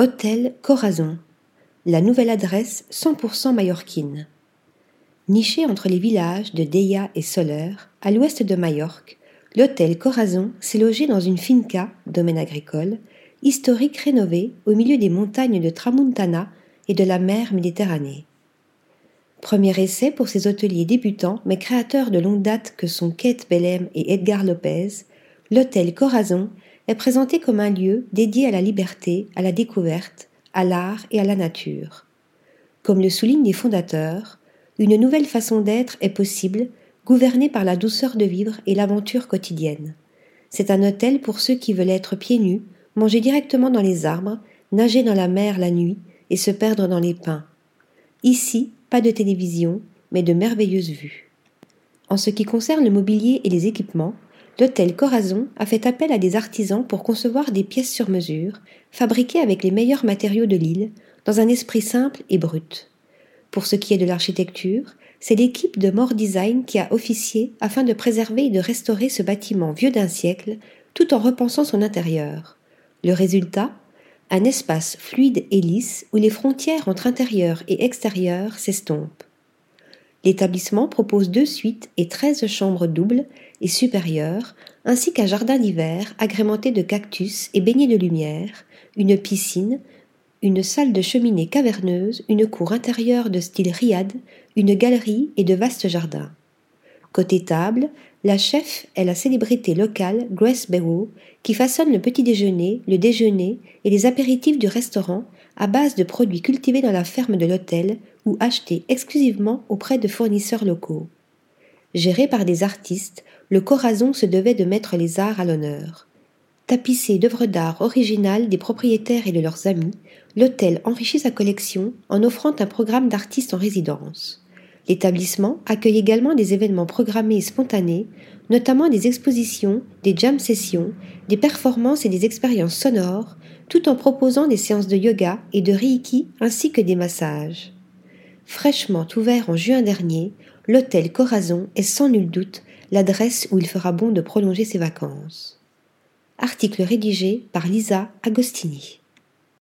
Hôtel Corazon, la nouvelle adresse 100% mallorquine. Niché entre les villages de Deia et Soler, à l'ouest de Majorque, l'hôtel Corazon s'est logé dans une finca, domaine agricole, historique rénové au milieu des montagnes de Tramuntana et de la mer Méditerranée. Premier essai pour ces hôteliers débutants mais créateurs de longue date que sont Kate Bellem et Edgar Lopez, l'hôtel Corazon est présenté comme un lieu dédié à la liberté, à la découverte, à l'art et à la nature. Comme le soulignent les fondateurs, une nouvelle façon d'être est possible, gouvernée par la douceur de vivre et l'aventure quotidienne. C'est un hôtel pour ceux qui veulent être pieds nus, manger directement dans les arbres, nager dans la mer la nuit et se perdre dans les pins. Ici, pas de télévision, mais de merveilleuses vues. En ce qui concerne le mobilier et les équipements, l'hôtel Corazon a fait appel à des artisans pour concevoir des pièces sur mesure, fabriquées avec les meilleurs matériaux de l'île, dans un esprit simple et brut. Pour ce qui est de l'architecture, c'est l'équipe de More Design qui a officié afin de préserver et de restaurer ce bâtiment vieux d'un siècle, tout en repensant son intérieur. Le résultat? Un espace fluide et lisse où les frontières entre intérieur et extérieur s'estompent. L'établissement propose deux suites et treize chambres doubles et supérieures, ainsi qu'un jardin d'hiver agrémenté de cactus et baigné de lumière, une piscine, une salle de cheminée caverneuse, une cour intérieure de style riad, une galerie et de vastes jardins. Côté table, la chef est la célébrité locale Grace Barrow qui façonne le petit déjeuner, le déjeuner et les apéritifs du restaurant à base de produits cultivés dans la ferme de l'hôtel ou achetés exclusivement auprès de fournisseurs locaux. Géré par des artistes, le Corazon se devait de mettre les arts à l'honneur. Tapissé d'œuvres d'art originales des propriétaires et de leurs amis, l'hôtel enrichit sa collection en offrant un programme d'artistes en résidence. L'établissement accueille également des événements programmés et spontanés, notamment des expositions, des jam sessions, des performances et des expériences sonores, tout en proposant des séances de yoga et de reiki ainsi que des massages. Fraîchement ouvert en juin dernier, l'hôtel Corazon est sans nul doute l'adresse où il fera bon de prolonger ses vacances. Article rédigé par Lisa Agostini.